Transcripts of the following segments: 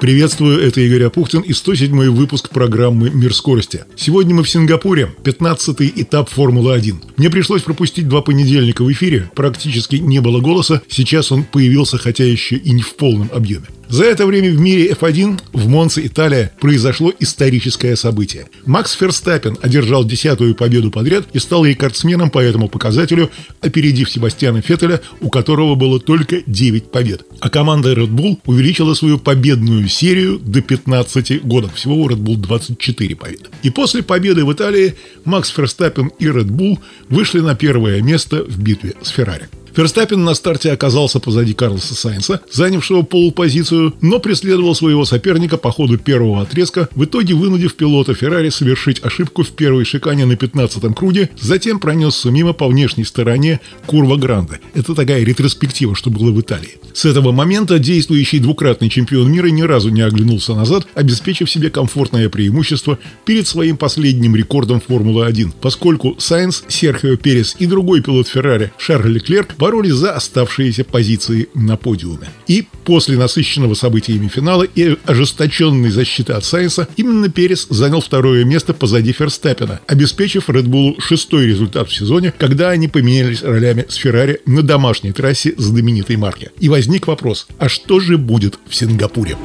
Приветствую, это Игорь Апухтин и 107 выпуск программы «Мир скорости». Сегодня мы в Сингапуре, 15-й этап Формулы-1. Мне пришлось пропустить два понедельника в эфире, практически не было голоса, сейчас он появился, хотя еще и не в полном объеме. За это время в мире F1 в Монце, Италия, произошло историческое событие. Макс Ферстаппен одержал десятую победу подряд и стал рекордсменом по этому показателю, опередив Себастьяна Феттеля, у которого было только 9 побед. А команда Red Bull увеличила свою победную серию до 15 годов. Всего у Red Bull 24 победы. И после победы в Италии Макс Ферстаппен и Red Bull вышли на первое место в битве с Феррари. Ферстаппин на старте оказался позади Карлоса Сайнса, занявшего полупозицию, но преследовал своего соперника по ходу первого отрезка, в итоге вынудив пилота Феррари совершить ошибку в первой шикане на 15-м круге, затем пронесся мимо по внешней стороне Курва Гранда. Это такая ретроспектива, что было в Италии. С этого момента действующий двукратный чемпион мира ни разу не оглянулся назад, обеспечив себе комфортное преимущество перед своим последним рекордом Формулы-1, поскольку Сайнс, Серхио Перес и другой пилот Феррари Шарль Леклерк боролись за оставшиеся позиции на подиуме. И после насыщенного событиями финала и ожесточенной защиты от Сайнса, именно Перес занял второе место позади Ферстаппена, обеспечив Red шестой результат в сезоне, когда они поменялись ролями с Феррари на домашней трассе знаменитой марки. И возник вопрос, а что же будет в Сингапуре?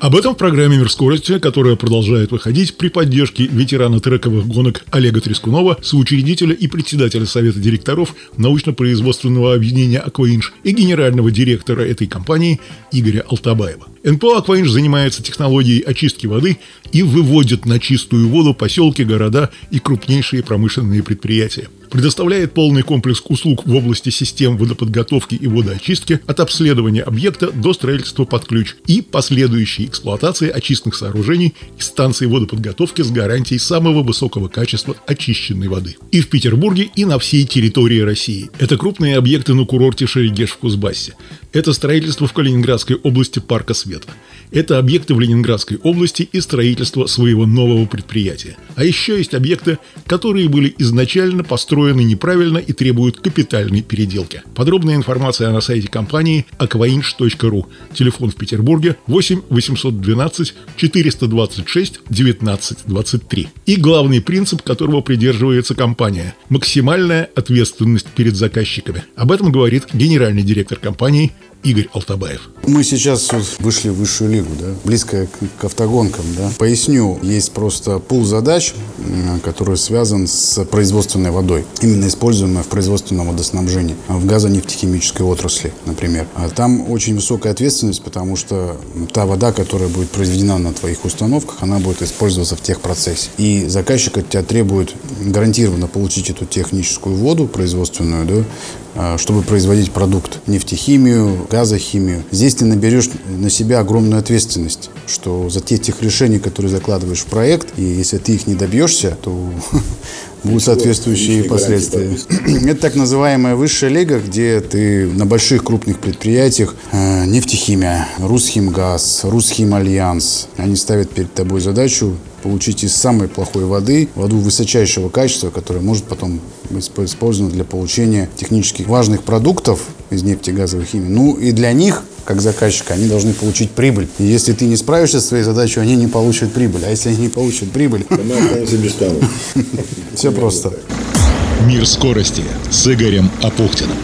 Об этом в программе «Мир скорости», которая продолжает выходить при поддержке ветерана трековых гонок Олега Трескунова, соучредителя и председателя Совета директоров научно-производственного объединения «Акваинж» и генерального директора этой компании Игоря Алтабаева. НПО «Акваинж» занимается технологией очистки воды и выводит на чистую воду поселки, города и крупнейшие промышленные предприятия предоставляет полный комплекс услуг в области систем водоподготовки и водоочистки от обследования объекта до строительства под ключ и последующей эксплуатации очистных сооружений и станций водоподготовки с гарантией самого высокого качества очищенной воды. И в Петербурге, и на всей территории России. Это крупные объекты на курорте Шерегеш в Кузбассе. Это строительство в Калининградской области Парка Света. Это объекты в Ленинградской области и строительство своего нового предприятия. А еще есть объекты, которые были изначально построены неправильно и требуют капитальной переделки. Подробная информация на сайте компании aquainch.ru. Телефон в Петербурге 8 812 426 19 23. И главный принцип, которого придерживается компания – максимальная ответственность перед заказчиками. Об этом говорит генеральный директор компании Игорь Алтабаев. Мы сейчас вышли в высшую лигу, да, близко к, к автогонкам, да. Поясню, есть просто пул задач, который связан с производственной водой, именно используемой в производственном водоснабжении, в газонефтехимической отрасли, например. А там очень высокая ответственность, потому что та вода, которая будет произведена на твоих установках, она будет использоваться в техпроцессе. И заказчик от тебя требует гарантированно получить эту техническую воду производственную, да, а, чтобы производить продукт, нефтехимию, газохимию. Здесь ты наберешь на себя огромную ответственность, что за те тех решений, которые закладываешь в проект, и если ты их не добьешься, то будут соответствующие последствия. Это так называемая высшая лига, где ты на больших крупных предприятиях, э, нефтехимия, Русхимгаз, Русхимальянс, они ставят перед тобой задачу получить из самой плохой воды воду высочайшего качества, которая может потом быть использована для получения технически важных продуктов из нефти, газовой химии. Ну и для них как заказчика, они должны получить прибыль. И если ты не справишься с своей задачей, они не получат прибыль. А если они не получат прибыль... Все просто. Мир скорости с Игорем Апухтиным.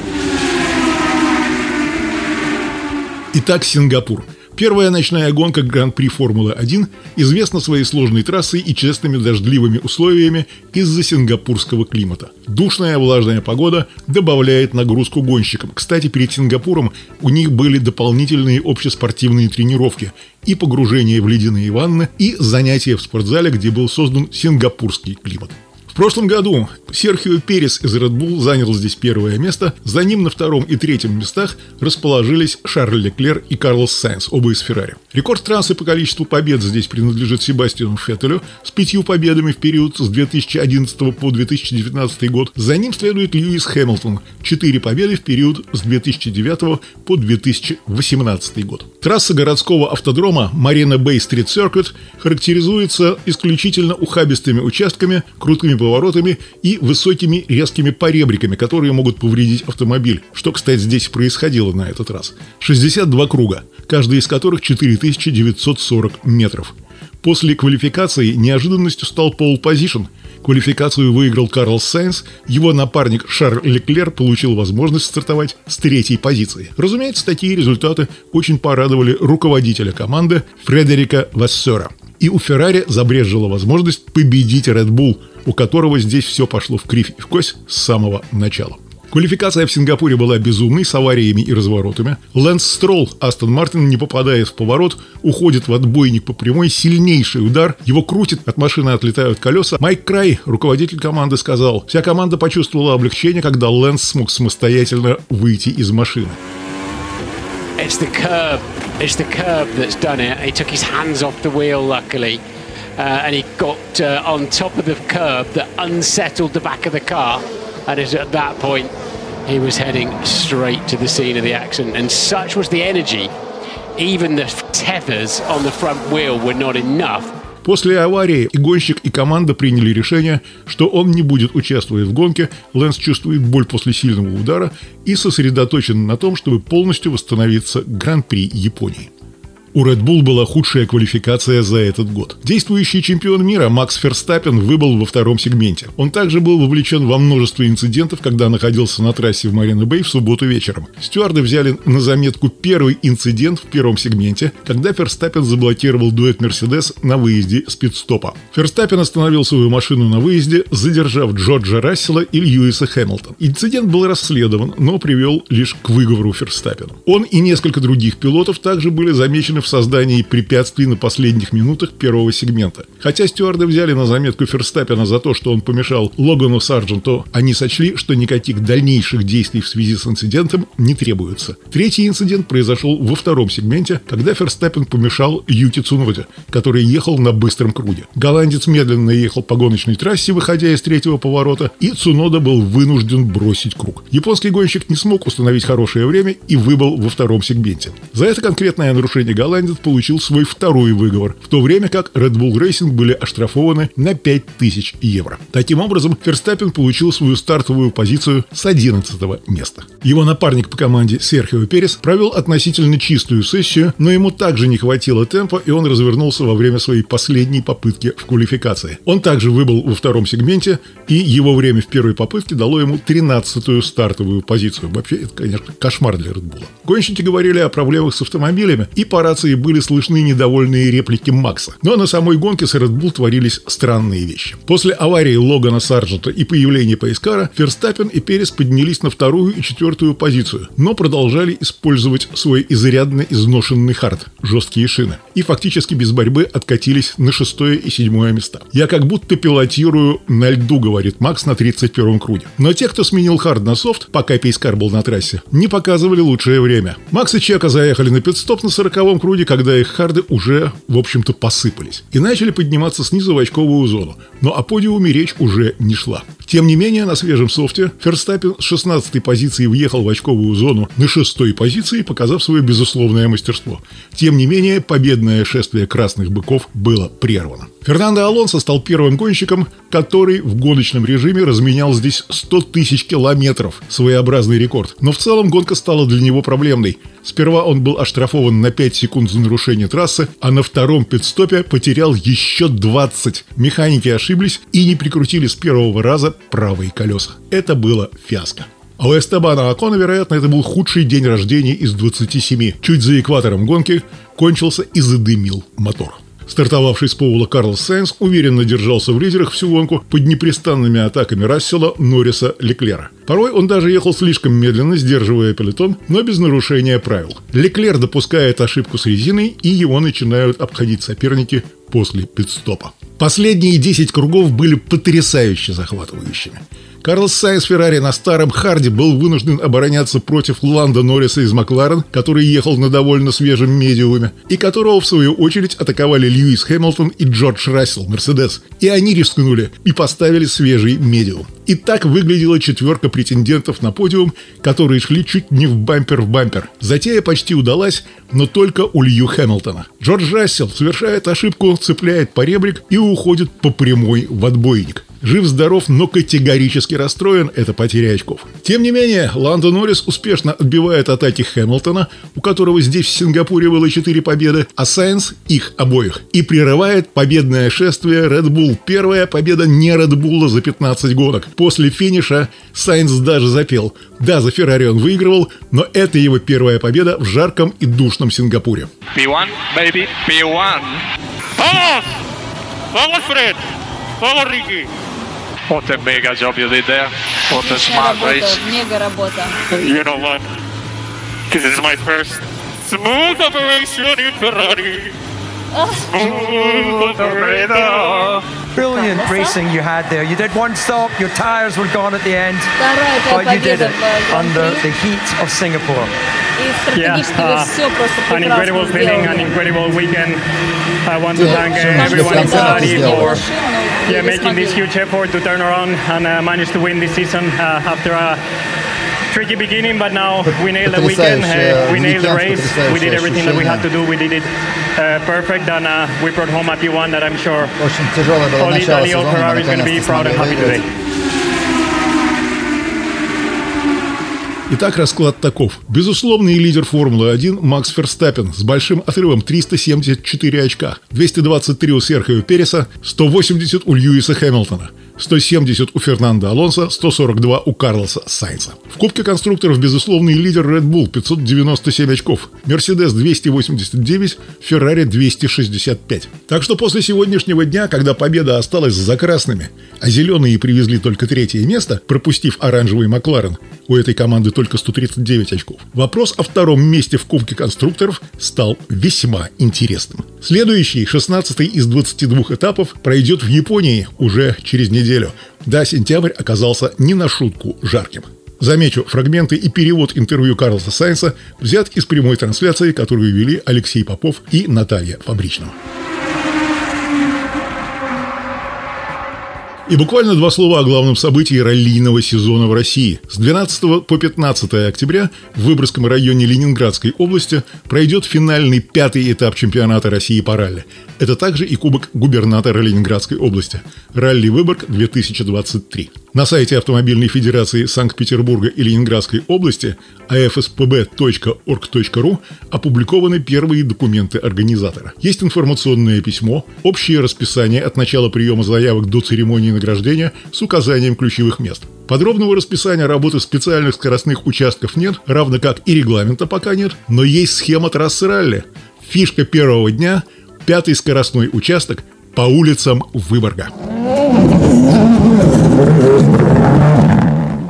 Итак, Сингапур – Первая ночная гонка Гран-при Формулы-1 известна своей сложной трассой и частыми дождливыми условиями из-за сингапурского климата. Душная влажная погода добавляет нагрузку гонщикам. Кстати, перед Сингапуром у них были дополнительные общеспортивные тренировки и погружение в ледяные ванны, и занятия в спортзале, где был создан сингапурский климат. Прошлом году Серхио Перес из Red Bull занял здесь первое место. За ним на втором и третьем местах расположились Шарль Леклер и Карлос Сайнс, оба из Феррари. Рекорд трассы по количеству побед здесь принадлежит Себастьяну Феттелю с пятью победами в период с 2011 по 2019 год. За ним следует Льюис Хэмилтон. Четыре победы в период с 2009 по 2018 год. Трасса городского автодрома Марина Бэй Стрит Circuit характеризуется исключительно ухабистыми участками, крутыми поворотами и высокими резкими поребриками, которые могут повредить автомобиль, что, кстати, здесь происходило на этот раз. 62 круга, каждый из которых 4940 метров. После квалификации неожиданностью стал пол позишн. Квалификацию выиграл Карл Сайнс, его напарник Шарль Леклер получил возможность стартовать с третьей позиции. Разумеется, такие результаты очень порадовали руководителя команды Фредерика Вассера. И у Феррари забрежила возможность победить Red Bull, у которого здесь все пошло в кривь и в кость с самого начала. Квалификация в Сингапуре была безумной, с авариями и разворотами. Лэнс Стролл, Астон Мартин, не попадает в поворот, уходит в отбойник по прямой, сильнейший удар, его крутит, от машины отлетают колеса. Майк Край, руководитель команды, сказал, вся команда почувствовала облегчение, когда Лэнс смог самостоятельно выйти из машины. Uh, and he got uh, on top of the curb that unsettled the back of the car. And it was at that point he was heading straight to the scene of the accident. And such was the energy, even the tethers on the front wheel were not enough После аварии и гонщик, и команда приняли решение, что он не будет участвовать в гонке. Лэнс чувствует боль после сильного удара и сосредоточен на том, чтобы полностью восстановиться к Гран-при Японии. У Red Bull была худшая квалификация за этот год. Действующий чемпион мира Макс Ферстаппен выбыл во втором сегменте. Он также был вовлечен во множество инцидентов, когда находился на трассе в Марина Бэй в субботу вечером. Стюарды взяли на заметку первый инцидент в первом сегменте, когда Ферстаппен заблокировал дуэт Мерседес на выезде с пит-стопа. Ферстаппен остановил свою машину на выезде, задержав Джорджа Рассела и Льюиса Хэмилтона. Инцидент был расследован, но привел лишь к выговору Ферстаппена. Он и несколько других пилотов также были замечены в создании препятствий на последних минутах первого сегмента. Хотя стюарды взяли на заметку Ферстаппена за то, что он помешал Логану Сардженту, они сочли, что никаких дальнейших действий в связи с инцидентом не требуется. Третий инцидент произошел во втором сегменте, когда Ферстаппен помешал Юти Цуноде, который ехал на быстром круге. Голландец медленно ехал по гоночной трассе, выходя из третьего поворота, и Цунода был вынужден бросить круг. Японский гонщик не смог установить хорошее время и выбыл во втором сегменте. За это конкретное нарушение Голландии голландец получил свой второй выговор, в то время как Red Bull Racing были оштрафованы на 5000 евро. Таким образом, Ферстаппин получил свою стартовую позицию с 11 места. Его напарник по команде Серхио Перес провел относительно чистую сессию, но ему также не хватило темпа, и он развернулся во время своей последней попытки в квалификации. Он также выбыл во втором сегменте, и его время в первой попытке дало ему 13-ю стартовую позицию. Вообще, это, конечно, кошмар для Red Bull. Гонщики говорили о проблемах с автомобилями, и по рации были слышны недовольные реплики Макса. Но на самой гонке с Red Bull творились странные вещи. После аварии Логана Сарджента и появления Пейскара, Ферстаппен и Перес поднялись на вторую и четвертую позицию, но продолжали использовать свой изрядно изношенный хард, жесткие шины, и фактически без борьбы откатились на шестое и седьмое места. «Я как будто пилотирую на льду», — говорит Макс на 31-м круге. Но те, кто сменил хард на софт, пока Пейскар был на трассе, не показывали лучшее время. Макс и Чека заехали на пидстоп на 40-м круге, когда их харды уже, в общем-то, посыпались. И начали подниматься снизу в очковую зону. Но о подиуме речь уже не шла. Тем не менее, на свежем софте Ферстаппин с 16 позиции въехал в очковую зону на 6 позиции, показав свое безусловное мастерство. Тем не менее, победное шествие красных быков было прервано. Фернандо Алонсо стал первым гонщиком, который в гоночном режиме разменял здесь 100 тысяч километров. Своеобразный рекорд. Но в целом гонка стала для него проблемной. Сперва он был оштрафован на 5 секунд за нарушение трассы, а на втором пидстопе потерял еще 20. Механики ошиблись и не прикрутили с первого раза правые колеса. Это было фиаско. А у Эстебана Акона, вероятно, это был худший день рождения из 27. Чуть за экватором гонки кончился и задымил мотор. Стартовавший с Поула Карлос Сайнс уверенно держался в лидерах всю гонку под непрестанными атаками Рассела, Норриса, Леклера. Порой он даже ехал слишком медленно, сдерживая пелотон, но без нарушения правил. Леклер допускает ошибку с резиной, и его начинают обходить соперники после пит-стопа. Последние 10 кругов были потрясающе захватывающими. Карлос Сайнс Феррари на старом hard е был вынужден обороняться против Ландо Норриса из Макларен, который ехал на довольно свежем medium е, и которого, в свою очередь, атаковали Льюис Хэмилтон и Джордж Рассел, Мерседес. И они рискнули и поставили свежий medium. И так выглядела четверка претендентов на подиум, которые шли чуть не в бампер в бампер. Затея почти удалась, но только у Лью Хэмилтона. Джордж Рассел совершает ошибку, цепляет поребрик и уходит по прямой в отбойник. Жив-здоров, но категорически расстроен – это потеря очков. Тем не менее, Ландо Норрис успешно отбивает атаки Хэмилтона, у которого здесь в Сингапуре было 4 победы, а Сайенс – их обоих. И прерывает победное шествие Red Bull. Первая победа не Red Bull за 15 гонок. После финиша Сайенс даже запел. Да, за Феррари он выигрывал, но это его первая победа в жарком и душном Сингапуре. P1, baby, P1. Vamos! Vamos, Fred! Vamos, Ricky! What a mega job you did there. What a Отличная smart работа, race. мега работа. You know what? This is my first smooth operation in Ferrari. Smooth operator. Brilliant racing you had there. You did one stop, your tyres were gone at the end, Вторая твоя but you did победа it в under Гран-при. the heat of Singapore. an incredible feeling, an incredible weekend. I want to thank uh, everyone in Ferrari for yeah, making this huge effort to turn around and uh, manage to win this season uh, after a tricky beginning, but now we nailed the weekend, we nailed the race, we did everything that we had to do, we did it uh, perfect, and uh, we brought home a P1 that I'm sure all Italy, all Ferrari is going to be proud and happy today. Итак, расклад таков. Безусловный лидер Формулы-1 Макс Ферстаппен с большим отрывом 374 очка. 223 у Серхио Переса, 180 у Льюиса Хэмилтона. 170 у Фернандо Алонсо, 142 у Карлоса Сайнса. В Кубке конструкторов безусловный лидер Red Bull 597 очков, Мерседес 289, Феррари 265. Так что после сегодняшнего дня, когда победа осталась за красными, а зеленые привезли только третье место, пропустив оранжевый Макларен, у этой команды только 139 очков. Вопрос о втором месте в Кубке конструкторов стал весьма интересным. Следующий, 16 из 22 этапов, пройдет в Японии уже через неделю. Да, сентябрь оказался не на шутку жарким. Замечу, фрагменты и перевод интервью Карлса Сайнса взят из прямой трансляции, которую вели Алексей Попов и Наталья Фабричного. И буквально два слова о главном событии раллийного сезона в России. С 12 по 15 октября в Выборгском районе Ленинградской области пройдет финальный пятый этап чемпионата России по ралли. Это также и Кубок губернатора Ленинградской области. Ралли Выборг 2023. На сайте Автомобильной Федерации Санкт-Петербурга и Ленинградской области afspb.org.ru опубликованы первые документы организатора. Есть информационное письмо, общее расписание от начала приема заявок до церемонии награждения с указанием ключевых мест. Подробного расписания работы специальных скоростных участков нет, равно как и регламента пока нет, но есть схема трассы ралли. Фишка первого дня – пятый скоростной участок по улицам Выборга.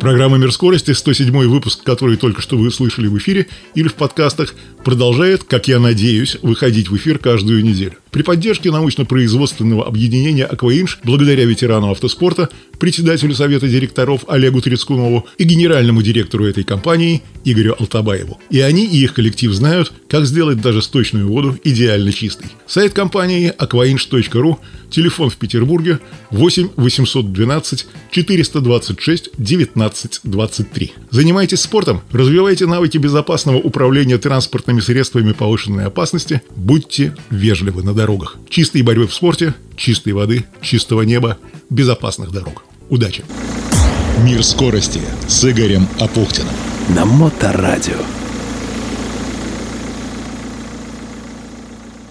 Программа «Мир скорости», 107 выпуск, который только что вы слышали в эфире или в подкастах, продолжает, как я надеюсь, выходить в эфир каждую неделю. При поддержке научно-производственного объединения «Акваинж», благодаря ветерану автоспорта, председателю Совета директоров Олегу Трескунову и генеральному директору этой компании Игорю Алтабаеву. И они и их коллектив знают, как сделать даже сточную воду идеально чистой. Сайт компании aquainch.ru, телефон в Петербурге 8 812 426 19 23. Занимайтесь спортом, развивайте навыки безопасного управления транспортными средствами повышенной опасности, будьте вежливы на дорогах. Чистой борьбы в спорте, чистой воды, чистого неба, безопасных дорог. Удачи! Мир скорости с Игорем Апухтиным. На Моторадио.